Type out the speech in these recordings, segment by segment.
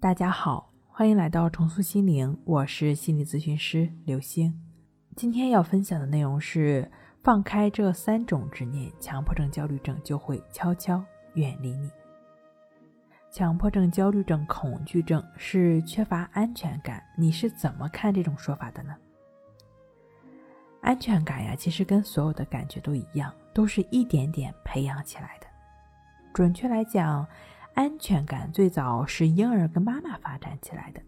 大家好，欢迎来到重塑心灵，我是心理咨询师刘星。今天要分享的内容是：放开这三种执念，强迫症、焦虑症就会悄悄远离你。强迫症、焦虑症、恐惧症是缺乏安全感，你是怎么看这种说法的呢？安全感呀，其实跟所有的感觉都一样，都是一点点培养起来的。准确来讲，安全感最早是婴儿跟妈妈发展起来的，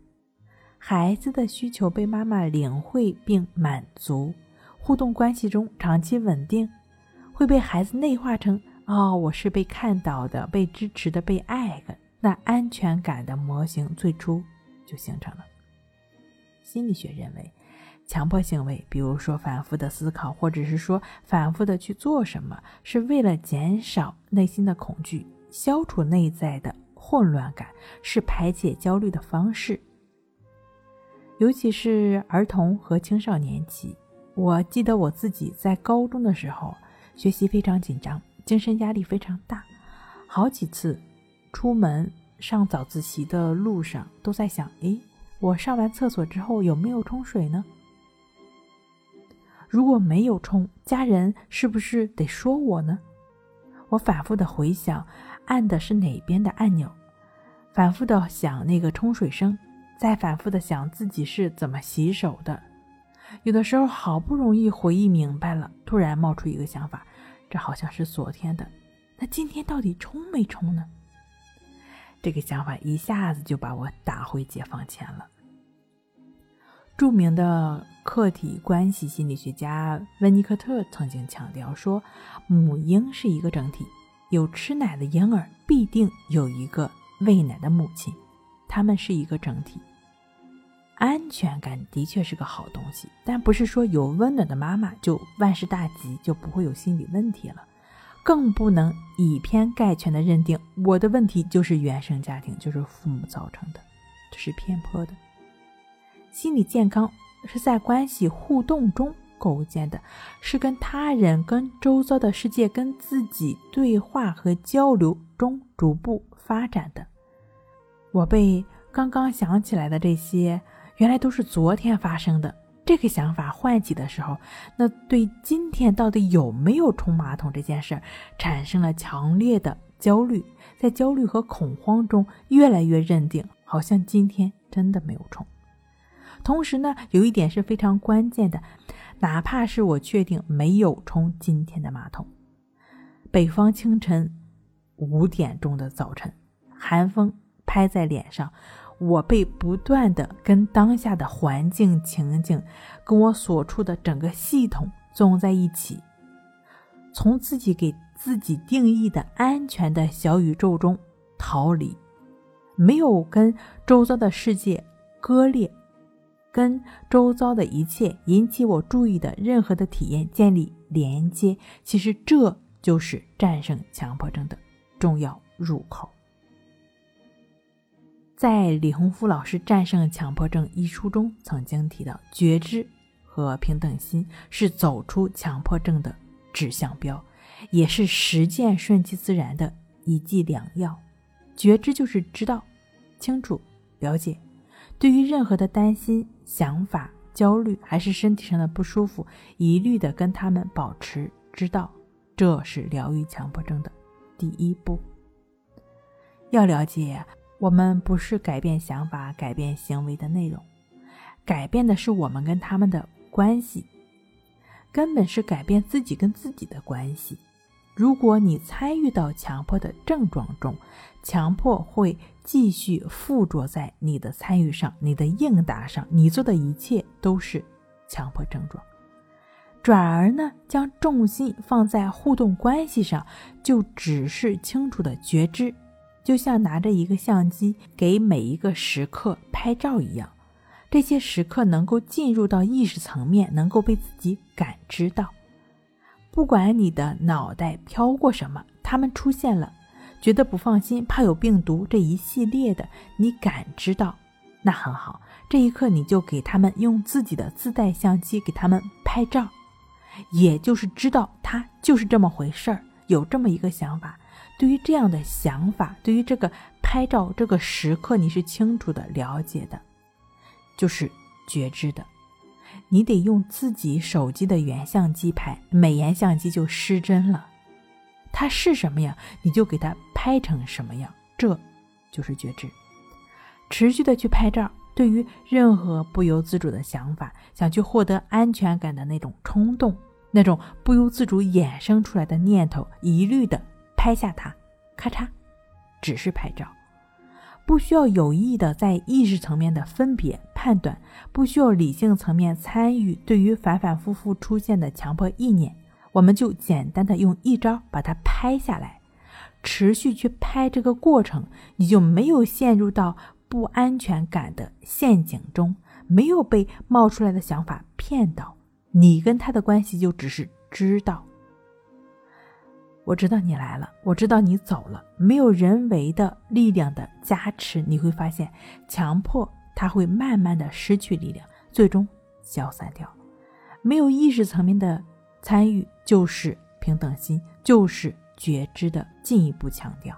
孩子的需求被妈妈领会并满足，互动关系中长期稳定，会被孩子内化成“哦，我是被看到的、被支持的、被爱的”，那安全感的模型最初就形成了。心理学认为，强迫行为，比如说反复的思考，或者是说反复的去做什么，是为了减少内心的恐惧。消除内在的混乱感是排解焦虑的方式，尤其是儿童和青少年期。我记得我自己在高中的时候，学习非常紧张，精神压力非常大，好几次出门上早自习的路上都在想：诶，我上完厕所之后有没有冲水呢？如果没有冲，家人是不是得说我呢？我反复的回想。按的是哪边的按钮？反复的想那个冲水声，再反复的想自己是怎么洗手的。有的时候好不容易回忆明白了，突然冒出一个想法：这好像是昨天的，那今天到底冲没冲呢？这个想法一下子就把我打回解放前了。著名的客体关系心理学家温尼科特曾经强调说，母婴是一个整体。有吃奶的婴儿，必定有一个喂奶的母亲，他们是一个整体。安全感的确是个好东西，但不是说有温暖的妈妈就万事大吉，就不会有心理问题了。更不能以偏概全的认定我的问题就是原生家庭，就是父母造成的，这是偏颇的。心理健康是在关系互动中。构建的是跟他人、跟周遭的世界、跟自己对话和交流中逐步发展的。我被刚刚想起来的这些，原来都是昨天发生的。这个想法唤起的时候，那对今天到底有没有冲马桶这件事儿，产生了强烈的焦虑。在焦虑和恐慌中，越来越认定，好像今天真的没有冲。同时呢，有一点是非常关键的。哪怕是我确定没有冲今天的马桶，北方清晨五点钟的早晨，寒风拍在脸上，我被不断的跟当下的环境情景，跟我所处的整个系统综在一起，从自己给自己定义的安全的小宇宙中逃离，没有跟周遭的世界割裂。跟周遭的一切引起我注意的任何的体验建立连接，其实这就是战胜强迫症的重要入口。在李洪福老师《战胜强迫症》一书中曾经提到，觉知和平等心是走出强迫症的指向标，也是实践顺其自然的一剂良药。觉知就是知道、清楚、了解。对于任何的担心、想法、焦虑，还是身体上的不舒服，一律的跟他们保持知道，这是疗愈强迫症的第一步。要了解，我们不是改变想法、改变行为的内容，改变的是我们跟他们的关系，根本是改变自己跟自己的关系。如果你参与到强迫的症状中，强迫会继续附着在你的参与上，你的应答上，你做的一切都是强迫症状。转而呢，将重心放在互动关系上，就只是清楚的觉知，就像拿着一个相机给每一个时刻拍照一样，这些时刻能够进入到意识层面，能够被自己感知到。不管你的脑袋飘过什么，他们出现了，觉得不放心，怕有病毒，这一系列的，你感知到，那很好。这一刻，你就给他们用自己的自带相机给他们拍照，也就是知道他就是这么回事儿，有这么一个想法，对于这样的想法，对于这个拍照这个时刻，你是清楚的了解的，就是觉知的。你得用自己手机的原相机拍，美颜相机就失真了。它是什么样，你就给它拍成什么样，这就是觉知。持续的去拍照，对于任何不由自主的想法，想去获得安全感的那种冲动，那种不由自主衍生出来的念头，一律的拍下它，咔嚓，只是拍照，不需要有意的在意识层面的分别判断，不需要理性层面参与。对于反反复复出现的强迫意念，我们就简单的用一招把它拍下来，持续去拍这个过程，你就没有陷入到。不安全感的陷阱中，没有被冒出来的想法骗到，你跟他的关系就只是知道。我知道你来了，我知道你走了，没有人为的力量的加持，你会发现强迫它会慢慢的失去力量，最终消散掉。没有意识层面的参与，就是平等心，就是觉知的进一步强调。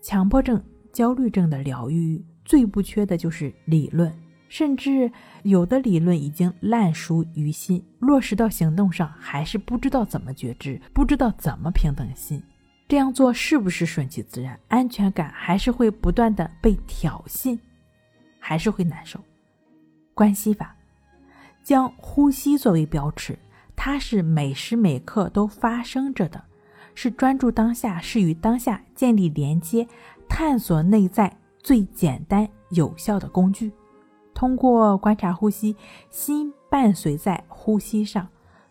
强迫症。焦虑症的疗愈最不缺的就是理论，甚至有的理论已经烂熟于心，落实到行动上还是不知道怎么觉知，不知道怎么平等心。这样做是不是顺其自然？安全感还是会不断的被挑衅，还是会难受。关系法，将呼吸作为标尺，它是每时每刻都发生着的，是专注当下，是与当下建立连接。探索内在最简单有效的工具，通过观察呼吸，心伴随在呼吸上，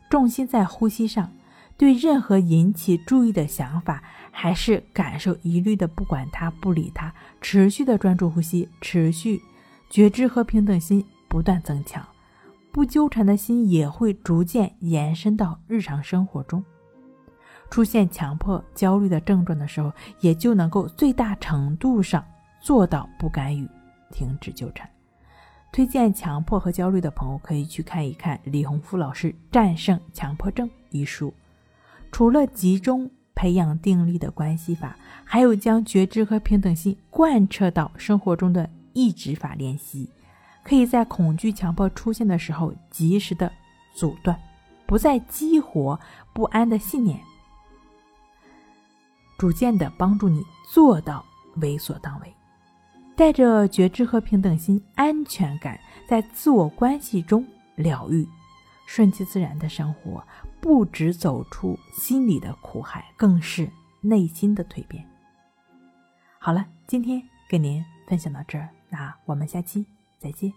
重心在呼吸上，对任何引起注意的想法，还是感受，一律的不管它，不理它，持续的专注呼吸，持续觉知和平等心不断增强，不纠缠的心也会逐渐延伸到日常生活中。出现强迫焦虑的症状的时候，也就能够最大程度上做到不干预、停止纠缠。推荐强迫和焦虑的朋友可以去看一看李洪福老师《战胜强迫症》一书。除了集中培养定力的关系法，还有将觉知和平等心贯彻到生活中的意志法练习，可以在恐惧、强迫出现的时候及时的阻断，不再激活不安的信念。逐渐的帮助你做到为所当为，带着觉知和平等心、安全感，在自我关系中疗愈，顺其自然的生活，不止走出心里的苦海，更是内心的蜕变。好了，今天给您分享到这儿，那我们下期再见。